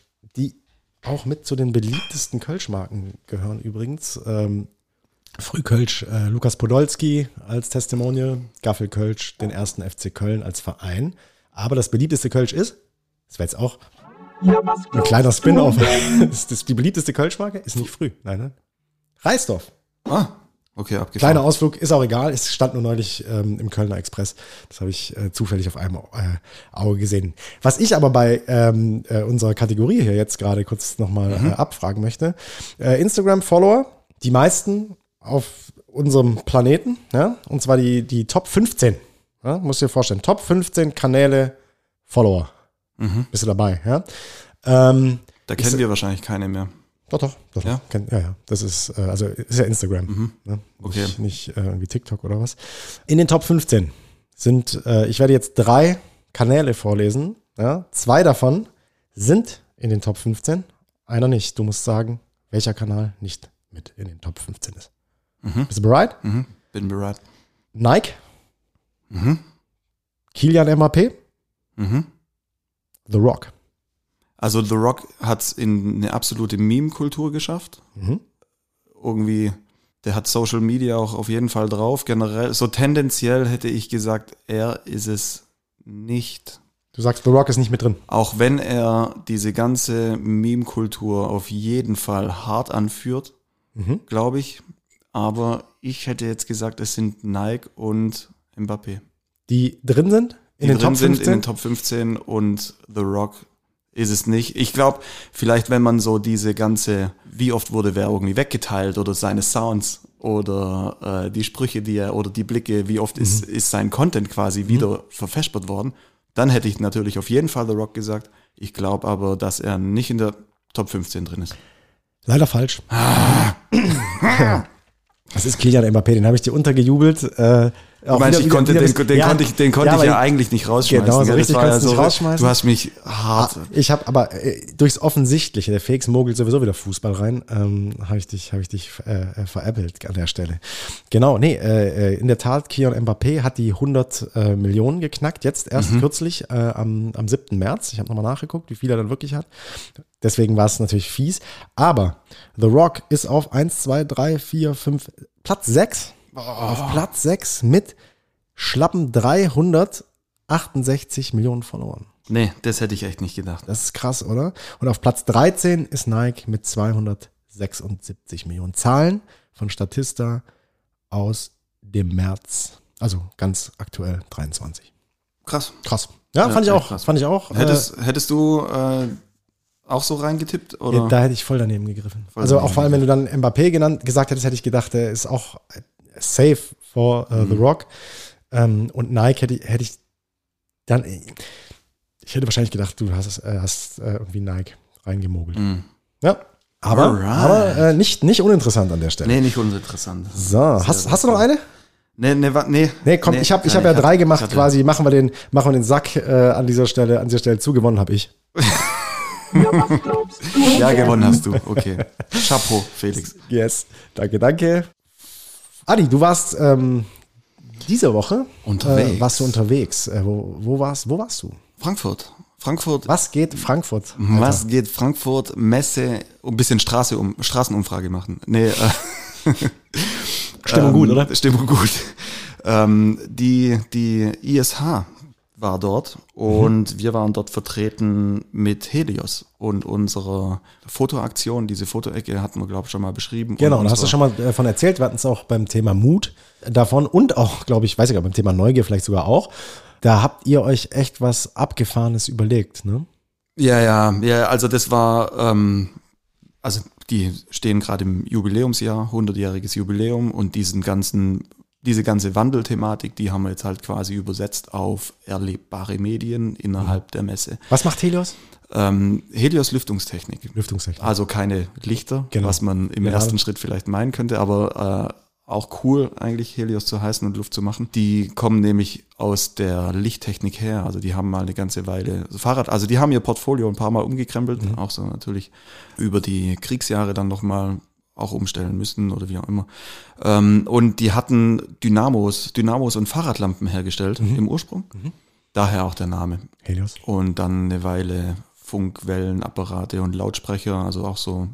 auch mit zu den beliebtesten Kölschmarken gehören übrigens. Ähm, Frühkölsch, äh, Lukas Podolski als Testimonial, Gaffelkölsch, den ersten FC Köln als Verein. Aber das beliebteste Kölsch ist, das wäre jetzt auch Ja, ein kleiner Spin-off, <laughs> ist das die beliebteste Kölschmarke? Ist nicht früh, nein, nein. Reisdorf. Ah, Okay, abgefahren. Kleiner Ausflug, ist auch egal. Es stand nur neulich ähm, im Kölner Express. Das habe ich äh, zufällig auf einem äh, Auge gesehen. Was ich aber bei ähm, äh, unserer Kategorie hier jetzt gerade kurz nochmal äh, abfragen möchte. Äh, Instagram-Follower, die meisten auf unserem Planeten, ja, und zwar die, die Top 15. Ja, musst du dir vorstellen. Top 15 Kanäle Follower. Bist du dabei, ja? Ähm, Da kennen wir wahrscheinlich keine mehr. Doch, doch, doch. Ja? Ja, Kenn, ja, ja. Das ist, äh, also ist ja Instagram. Ne? Okay. Nicht, nicht äh, irgendwie TikTok oder was. In den Top 15 sind, äh, ich werde jetzt drei Kanäle vorlesen. Ja? Zwei davon sind in den Top 15, einer nicht. Du musst sagen, welcher Kanal nicht mit in den Top 15 ist. Bist du bereit? Mhm. Bin bereit. Nike, Mhm. Kilian Mbappé, Mhm. The Rock. Also The Rock hat es in eine absolute Meme-Kultur geschafft. Mhm. Irgendwie, der hat Social Media auch auf jeden Fall drauf. Generell, so tendenziell hätte ich gesagt, er ist es nicht. Du sagst, The Rock ist nicht mit drin. Auch wenn er diese ganze Meme-Kultur auf jeden Fall hart anführt, Mhm. glaube ich. Aber ich hätte jetzt gesagt, es sind Nike und Mbappé. Die drin sind in die den drin Top sind 15. in den Top 15 und The Rock ist es nicht. Ich glaube, vielleicht wenn man so diese ganze, wie oft wurde wer irgendwie weggeteilt oder seine Sounds oder äh, die Sprüche, die er oder die Blicke, wie oft ist, Mhm. ist sein Content quasi wieder verfespert worden, dann hätte ich natürlich auf jeden Fall The Rock gesagt. Ich glaube aber, dass er nicht in der Top 15 drin ist. Leider falsch. Ah. Das ist Kilian Mbappé, den habe ich dir untergejubelt. Äh, Du meinst, ich konnte, den, den konnte ich, den konnte ich aber ja eigentlich nicht rausschmeißen. Genau, so richtig war ja so, rausschmeißen. Du hast mich hart. Ah, Ich habe aber äh, durchs Offensichtliche, der Fakes mogelt sowieso wieder Fußball rein, ähm, habe ich dich, habe ich dich äh, äh, veräppelt an der Stelle. Genau, nee, äh, äh, in der Tat, Kion Mbappé hat die 100 äh, Millionen geknackt, jetzt erst Mhm. kürzlich äh, am, am 7. März. Ich habe nochmal nachgeguckt, wie viel er dann wirklich hat. Deswegen war es natürlich fies. Aber The Rock ist auf 1, 2, 3, 4, 5, Platz 6. Auf Platz 6 mit schlappen 368 Millionen Followern. Nee, das hätte ich echt nicht gedacht. Das ist krass, oder? Und auf Platz 13 ist Nike mit 276 Millionen Zahlen von Statista aus dem März. Also ganz aktuell 23. Krass. Krass. Ja, Ja, fand ich auch. krass. Fand ich auch. Hättest, hättest du äh, auch so reingetippt? äh, Oder? da hätte ich voll daneben gegriffen. Voll also daneben auch vor allem, wenn du dann Mbappé genannt, gesagt hättest, hätte ich gedacht, der ist auch äh, safe for The Mhm. Rock. Ähm, und Nike hätte, hätte ich dann, ich hätte wahrscheinlich gedacht, du hast, äh, hast äh, irgendwie Nike reingemogelt. Hm. Ja. Aber, Alright. aber äh, nicht, nicht uninteressant an der Stelle. Nee, nicht uninteressant. So, hast, hast du noch eine? Nee, nee, nee. Nee, komm, ich habe ich hab ja drei gemacht hatte- quasi. Machen wir den, machen wir den Sack äh, an dieser Stelle, an dieser Stelle zugewonnen habe ich. <laughs> Ja, gewonnen hast du. Okay. Chapeau, Felix. Yes. Danke, danke. Adi, du warst ähm, diese Woche Unterwegs. Äh, warst du unterwegs. Äh, wo, wo warst, wo warst du? Frankfurt. Frankfurt. Was geht Frankfurt? Was geht Frankfurt? Messe, ein bisschen Straße um, Straßenumfrage machen. Nee, äh, <laughs> Stimmung <laughs> ähm, gut, oder? Stimmung gut. Ähm, die, die ISH war dort und Mhm. wir waren dort vertreten mit Helios und unserer Fotoaktion. Diese Fotoecke hatten wir, glaube ich, schon mal beschrieben. Genau, und da hast du schon mal davon erzählt. Wir hatten es auch beim Thema Mut davon und auch, glaube ich, weiß ich gar beim Thema Neugier vielleicht sogar auch. Da habt ihr euch echt was Abgefahrenes überlegt, ne? Ja, ja, ja, also das war, ähm, also die stehen gerade im Jubiläumsjahr, 100-jähriges Jubiläum und diesen ganzen, diese ganze Wandelthematik, die haben wir jetzt halt quasi übersetzt auf erlebbare Medien innerhalb der Messe. Was macht Helios? Ähm, Helios Lüftungstechnik. Lüftungstechnik. Also keine Lichter, Genau. was man im Ja. ersten Schritt vielleicht meinen könnte, aber äh, auch cool eigentlich Helios zu heißen und Luft zu machen. Die kommen nämlich aus der Lichttechnik her, also die haben mal eine ganze Weile also Fahrrad, also die haben ihr Portfolio ein paar Mal umgekrempelt, Mhm. auch so natürlich über die Kriegsjahre dann nochmal auch umstellen müssen oder wie auch immer. Ähm, und die hatten Dynamos, Dynamos und Fahrradlampen hergestellt Mhm. im Ursprung. Daher auch der Name. Helios. Und dann eine Weile Funkwellenapparate und Lautsprecher, also auch so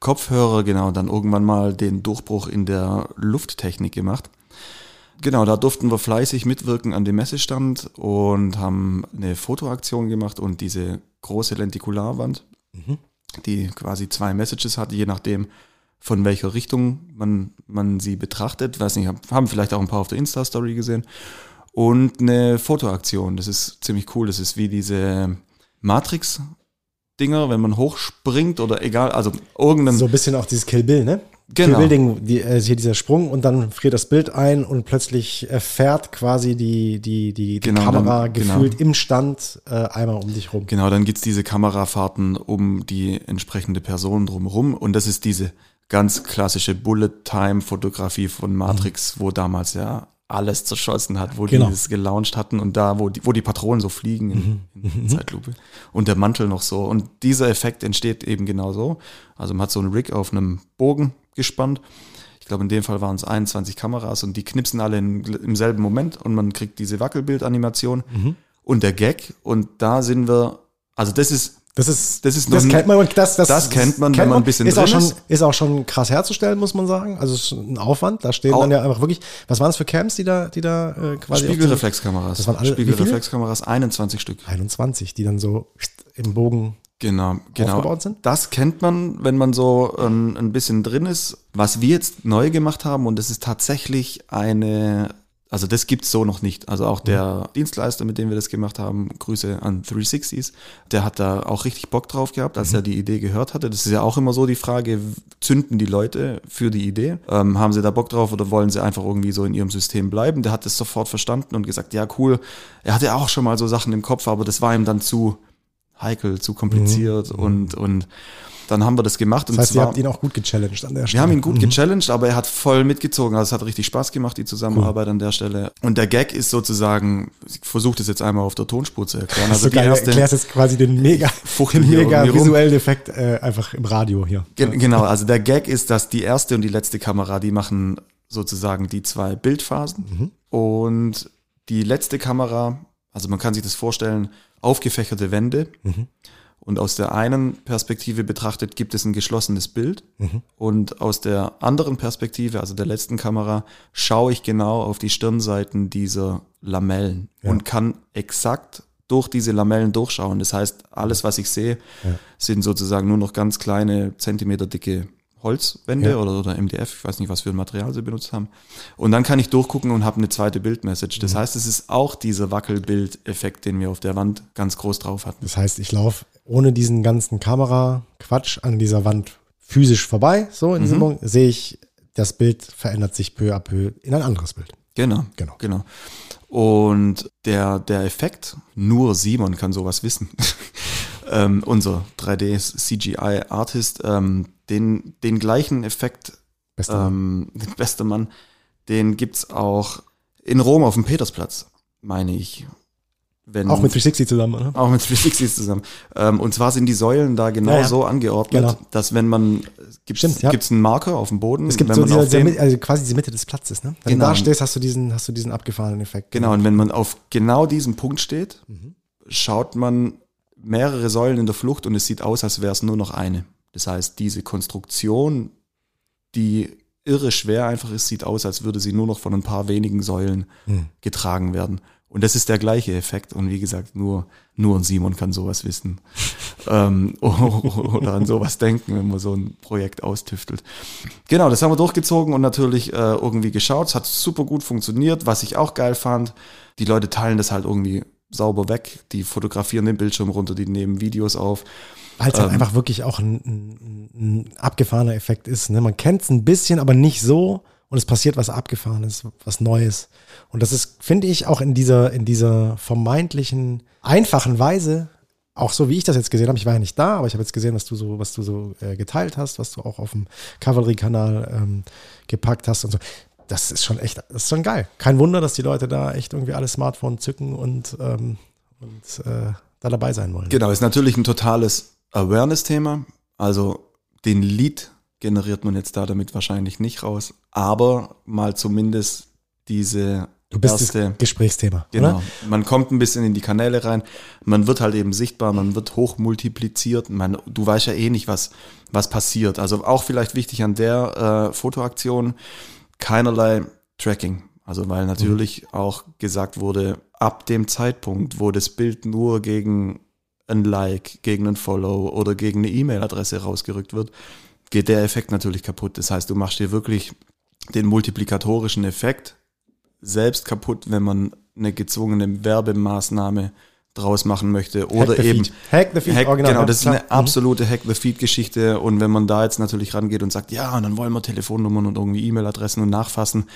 Kopfhörer, genau, dann irgendwann mal den Durchbruch in der Lufttechnik gemacht. Genau, da durften wir fleißig mitwirken an dem Messestand und haben eine Fotoaktion gemacht und diese große Lentikularwand, die quasi zwei Messages hatte, je nachdem, von welcher Richtung man, man sie betrachtet. Weiß nicht, haben vielleicht auch ein paar auf der Insta-Story gesehen. Und eine Fotoaktion, das ist ziemlich cool. Das ist wie diese Matrix-Dinger, wenn man hochspringt oder egal, also irgendein. So ein bisschen auch dieses Kill Bill, ne? Genau. Kill Bill Ding, die, äh, hier dieser Sprung und dann friert das Bild ein und plötzlich äh, fährt quasi die, die, die, die Genau, Kamera dann- gefühlt genau. im Stand äh, einmal um dich rum. Genau, dann gibt's diese Kamerafahrten um die entsprechende Person drumherum. Und das ist diese ganz klassische Bullet-Time-Fotografie von Matrix, wo damals ja alles zerschossen hat, wo Genau. die es gelauncht hatten und da, wo die, wo die Patronen so fliegen in, in Zeitlupe und der Mantel noch so. Und dieser Effekt entsteht eben genau so. Also man hat so einen Rig auf einem Bogen gespannt. Ich glaube, in dem Fall waren es 21 Kameras und die knipsen alle in, im selben Moment und man kriegt diese Wackelbildanimation und der Gag. Und da sind wir, also das ist, Das ist, Das ist das kennt man und das, das, das kennt man, wenn man ein bisschen ist auch drin schon, ist. ist auch schon krass herzustellen, muss man sagen. Also es ist ein Aufwand. Da stehen Au- dann ja einfach wirklich, was waren es für Cams, die da, die da äh, quasi Spiegelreflexkameras. Das waren alle-? Spiegelreflexkameras, 21 Stück. den 21, die dann so im Bogen Genau, genau. Aufgebaut sind? Das kennt man, wenn man so ein, ein bisschen drin ist. Was wir jetzt neu gemacht haben, und das ist tatsächlich eine, also das gibt's so noch nicht. Also auch der Dienstleister, mit dem wir das gemacht haben, Grüße an 360s, der hat da auch richtig Bock drauf gehabt, als er die Idee gehört hatte. Das ist ja auch immer so die Frage, zünden die Leute für die Idee? Ähm, haben sie da Bock drauf oder wollen sie einfach irgendwie so in ihrem System bleiben? Der hat das sofort verstanden und gesagt, ja cool. Er hatte auch schon mal so Sachen im Kopf, aber das war ihm dann zu heikel, zu kompliziert und, und dann haben wir das gemacht. Das und heißt, ihr zwar, habt ihn auch gut gechallenged an der wir Stelle. haben ihn gut gechallenged, aber er hat voll mitgezogen. Also es hat richtig Spaß gemacht, die Zusammenarbeit an der Stelle. Und der Gag ist sozusagen, ich versuche das jetzt einmal auf der Tonspur zu erklären. <laughs> Also so die geil, erste, erklärst jetzt quasi den mega, den mega visuellen Effekt äh, einfach im Radio hier. Gen- Genau, also der Gag ist, dass die erste und die letzte Kamera, die machen sozusagen die zwei Bildphasen. Und die letzte Kamera, also man kann sich das vorstellen, aufgefächerte Wände. Und aus der einen Perspektive betrachtet gibt es ein geschlossenes Bild. Und aus der anderen Perspektive, also der letzten Kamera, schaue ich genau auf die Stirnseiten dieser Lamellen und kann exakt durch diese Lamellen durchschauen. Das heißt, alles, was ich sehe, sind sozusagen nur noch ganz kleine, zentimeterdicke Holzwände Ja. oder, oder MDF, ich weiß nicht, was für ein Material sie benutzt haben. Und dann kann ich durchgucken und habe eine zweite Bildmessage. Mhm. Das heißt, es ist auch dieser Wackelbildeffekt, den wir auf der Wand ganz groß drauf hatten. Das heißt, ich laufe ohne diesen ganzen Kamera-Quatsch an dieser Wand physisch vorbei, so in Mhm. diesem Moment, sehe ich, das Bild verändert sich peu à peu in ein anderes Bild. Genau, Genau. genau. Und der, der Effekt, nur Simon kann sowas wissen. <laughs> ähm, unser 3D-CGI-Artist, ähm, den, den gleichen Effekt, Bester Mann. ähm, <laughs> den beste Mann, den gibt's auch in Rom auf dem Petersplatz, meine ich. Wenn, Auch mit 360 zusammen, oder? auch mit 360 zusammen. Ähm, und zwar sind die Säulen da genau Ja, ja. so angeordnet, Genau. dass wenn man, gibt's, Stimmt, ja. einen Marker auf dem Boden, Es gibt so diese, Mitte- also quasi diese Mitte des Platzes, ne? Wenn Genau. du da stehst, hast du diesen, hast du diesen abgefahrenen Effekt. Genau, und wenn man auf genau diesem Punkt steht, Mhm. schaut man mehrere Säulen in der Flucht und es sieht aus, als wäre es nur noch eine. Das heißt, diese Konstruktion, die irre schwer einfach ist, sieht aus, als würde sie nur noch von ein paar wenigen Säulen Mhm. getragen werden. Und das ist der gleiche Effekt. Und wie gesagt, nur, nur ein Simon kann sowas wissen. <laughs> ähm, <laughs> oder an sowas denken, wenn man so ein Projekt austüftelt. Genau, das haben wir durchgezogen und natürlich äh, irgendwie geschaut. Es hat super gut funktioniert. Was ich auch geil fand, die Leute teilen das halt irgendwie sauber weg. Die fotografieren den Bildschirm runter, die nehmen Videos auf. Weil es halt Ähm, einfach wirklich auch ein, ein, abgefahrener Effekt ist. Ne? Man kennt es ein bisschen, aber nicht so. Und es passiert was Abgefahrenes, was Neues. Und das ist, finde ich, auch in dieser, in dieser vermeintlichen, einfachen Weise, auch so wie ich das jetzt gesehen habe, ich war ja nicht da, aber ich habe jetzt gesehen, was du so, was du so äh, geteilt hast, was du auch auf dem Cavalry-Kanal ähm, gepackt hast und so. Das ist schon echt, das ist schon geil. Kein Wunder, dass die Leute da echt irgendwie alle Smartphone zücken und, ähm, und äh, da dabei sein wollen. Genau, ist natürlich ein totales Awareness-Thema. Also den Lead generiert man jetzt da damit wahrscheinlich nicht raus, aber mal zumindest diese Du bist erste, das Gesprächsthema, Genau. oder? Man kommt ein bisschen in die Kanäle rein. Man wird halt eben sichtbar, man wird hochmultipliziert. Man, du weißt ja eh nicht, was, was passiert. Also auch vielleicht wichtig an der äh, Fotoaktion, keinerlei Tracking. Also weil natürlich auch gesagt wurde, ab dem Zeitpunkt, wo das Bild nur gegen ein Like, gegen ein Follow oder gegen eine E-Mail-Adresse rausgerückt wird, geht der Effekt natürlich kaputt. Das heißt, du machst dir wirklich den multiplikatorischen Effekt selbst kaputt, wenn man eine gezwungene Werbemaßnahme draus machen möchte oder Hack the eben Feed. Hack the Feed, Hack, original, genau, das ist eine absolute Hack the Feed Geschichte und wenn man da jetzt natürlich rangeht und sagt, ja, und dann wollen wir Telefonnummern und irgendwie E-Mail-Adressen und nachfassen,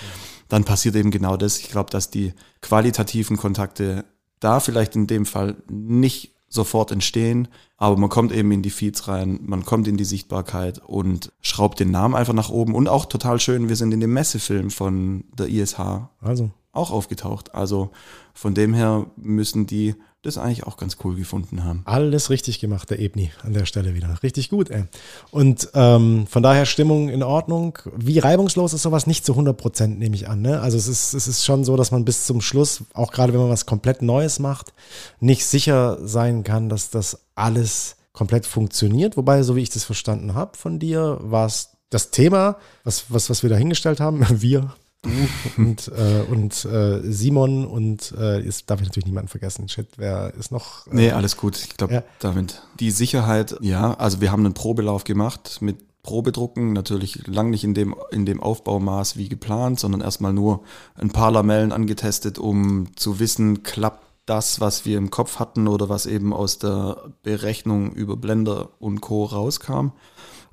dann passiert eben genau das. Ich glaube, dass die qualitativen Kontakte da vielleicht in dem Fall nicht sofort entstehen, aber man kommt eben in die Feeds rein, man kommt in die Sichtbarkeit und schraubt den Namen einfach nach oben und auch total schön, wir sind in dem Messefilm von der ISH Also, auch aufgetaucht. Also von dem her müssen die das eigentlich auch ganz cool gefunden haben. alles richtig gemacht, der Ebni an der Stelle wieder. Richtig gut, ey. Und ähm, von daher Stimmung in Ordnung. Wie reibungslos ist sowas? Nicht zu 100 Prozent, nehme ich an. Ne? Also es ist, es ist schon so, dass man bis zum Schluss, auch gerade wenn man was komplett Neues macht, nicht sicher sein kann, dass das alles komplett funktioniert. Wobei, so wie ich das verstanden habe von dir, war es das Thema, was, was, was wir da hingestellt haben, <laughs> wir, du und, äh, und äh, Simon und äh, ist, darf ich natürlich niemanden vergessen. Shit, wer ist noch? Äh, Nee, alles gut. Ich glaube, Ja. damit die Sicherheit, ja, also wir haben einen Probelauf gemacht mit Probedrucken, natürlich lang nicht in dem, in dem Aufbaumaß wie geplant, sondern erstmal nur ein paar Lamellen angetestet, um zu wissen, klappt das, was wir im Kopf hatten oder was eben aus der Berechnung über Blender und Co. rauskam.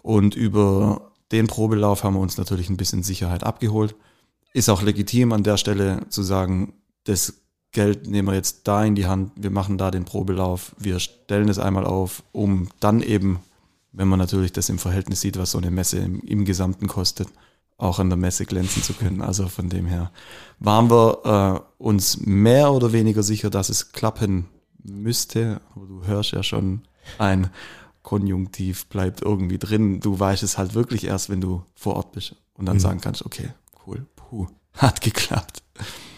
Und über den Probelauf haben wir uns natürlich ein bisschen Sicherheit abgeholt. Ist auch legitim an der Stelle zu sagen, das Geld nehmen wir jetzt da in die Hand, wir machen da den Probelauf, wir stellen es einmal auf, um dann eben, wenn man natürlich das im Verhältnis sieht, was so eine Messe im, im Gesamten kostet, auch an der Messe glänzen zu können. Also von dem her waren wir äh, uns mehr oder weniger sicher, dass es klappen müsste. Aber du hörst ja schon, ein Konjunktiv bleibt irgendwie drin. Du weißt es halt wirklich erst, wenn du vor Ort bist und dann sagen kannst, okay, cool, puh, hat geklappt.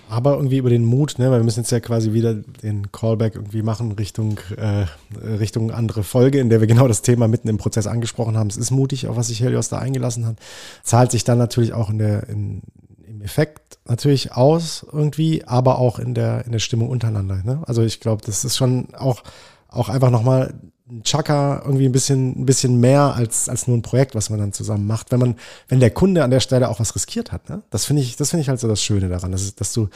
Aber irgendwie über den Mut, ne? weil wir müssen jetzt ja quasi wieder den Callback irgendwie machen Richtung, äh, Richtung andere Folge, in der wir genau das Thema mitten im Prozess angesprochen haben. Es ist mutig, auf was sich Helios da eingelassen hat. Zahlt sich dann natürlich auch in der, in, im Effekt natürlich aus irgendwie, aber auch in der, in der Stimmung untereinander. Ne? Also ich glaube, das ist schon auch, auch einfach nochmal Chaka irgendwie ein bisschen, ein bisschen mehr als, als nur ein Projekt, was man dann zusammen macht. Wenn man, wenn der Kunde an der Stelle auch was riskiert hat, ne? Das finde ich, das finde ich halt so das Schöne daran, dass, dass du,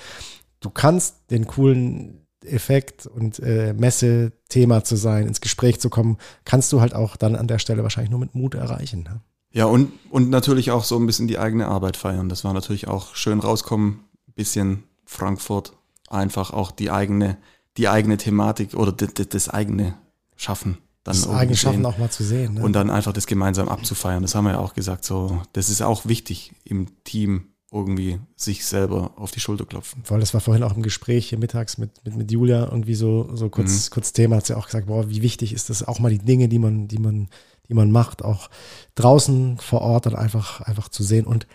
du kannst den coolen Effekt und äh, Messe-Thema zu sein, ins Gespräch zu kommen, kannst du halt auch dann an der Stelle wahrscheinlich nur mit Mut erreichen. Ne? Ja, und, und natürlich auch so ein bisschen die eigene Arbeit feiern. Das war natürlich auch schön rauskommen, bisschen Frankfurt, einfach auch die eigene, die eigene Thematik oder das eigene Schaffen. Dann Das eigene Schaffen auch mal zu sehen. Ne? Und dann einfach das gemeinsam abzufeiern. Das haben wir ja auch gesagt. So, das ist auch wichtig im Team irgendwie sich selber auf die Schulter klopfen. Weil das war vorhin auch im Gespräch hier mittags mit, mit, mit Julia irgendwie so, so kurz, kurz Thema, hat sie auch gesagt, boah, wie wichtig ist das auch mal die Dinge, die man, die man, die man macht, auch draußen vor Ort dann einfach, einfach zu sehen und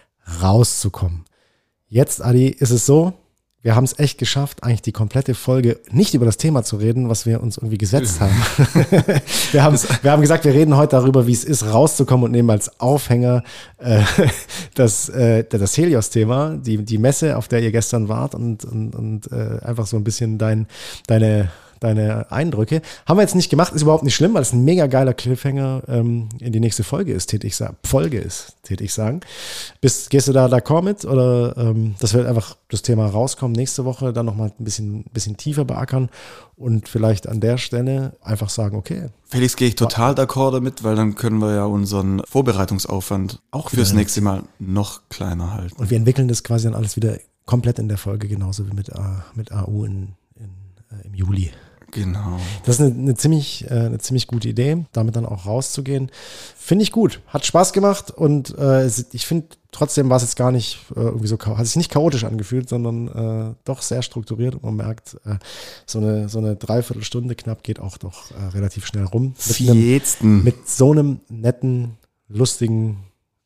rauszukommen. Jetzt, Adi, ist es so, wir haben es echt geschafft, eigentlich die komplette Folge nicht über das Thema zu reden, was wir uns irgendwie gesetzt haben. <laughs> wir, haben wir haben gesagt, wir reden heute darüber, wie es ist, rauszukommen und nehmen als Aufhänger äh, <laughs> das, äh, das Helios-Thema, die, die Messe, auf der ihr gestern wart und, und, und äh, einfach so ein bisschen dein, deine, deine Eindrücke. Haben wir jetzt nicht gemacht, ist überhaupt nicht schlimm, weil es ein mega geiler Cliffhanger ähm, in die nächste Folge ist, täte ich sagen. Folge ist, täte ich sagen. Bist, gehst du da d'accord mit oder ähm, dass wir einfach das Thema rauskommen nächste Woche, dann nochmal ein bisschen, bisschen tiefer beackern und vielleicht an der Stelle einfach sagen, okay, Felix gehe ich total d'accord damit, weil dann können wir ja unseren Vorbereitungsaufwand Auch fürs nächste Mal noch kleiner halten. und wir entwickeln das quasi dann alles wieder komplett in der Folge, genauso wie mit, A- mit AU in, in, äh, im Juli. Genau. Das ist eine, eine, ziemlich, äh, eine ziemlich gute Idee, damit dann auch rauszugehen. Finde ich gut. Hat Spaß gemacht und äh, ich finde trotzdem war es jetzt gar nicht äh, irgendwie so, hat sich nicht chaotisch angefühlt, sondern äh, doch sehr strukturiert und man merkt, äh, so, eine, so eine Dreiviertelstunde knapp geht auch doch äh, relativ schnell rum. Mit, einem, mit so einem netten, lustigen,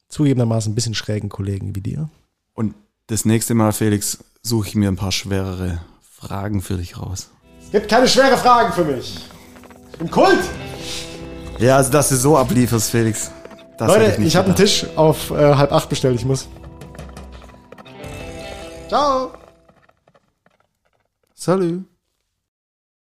zugegebenermaßen ein bisschen schrägen Kollegen wie dir. Und das nächste Mal, Felix, suche ich mir ein paar schwerere Fragen für dich raus. Gibt keine schwere Fragen für mich. Ich bin Kult. Ja, also dass du so ablieferst, Felix. Das Leute, nicht ich habe einen. Tisch auf äh, halb acht bestellt. Ich muss. Ciao. Salut.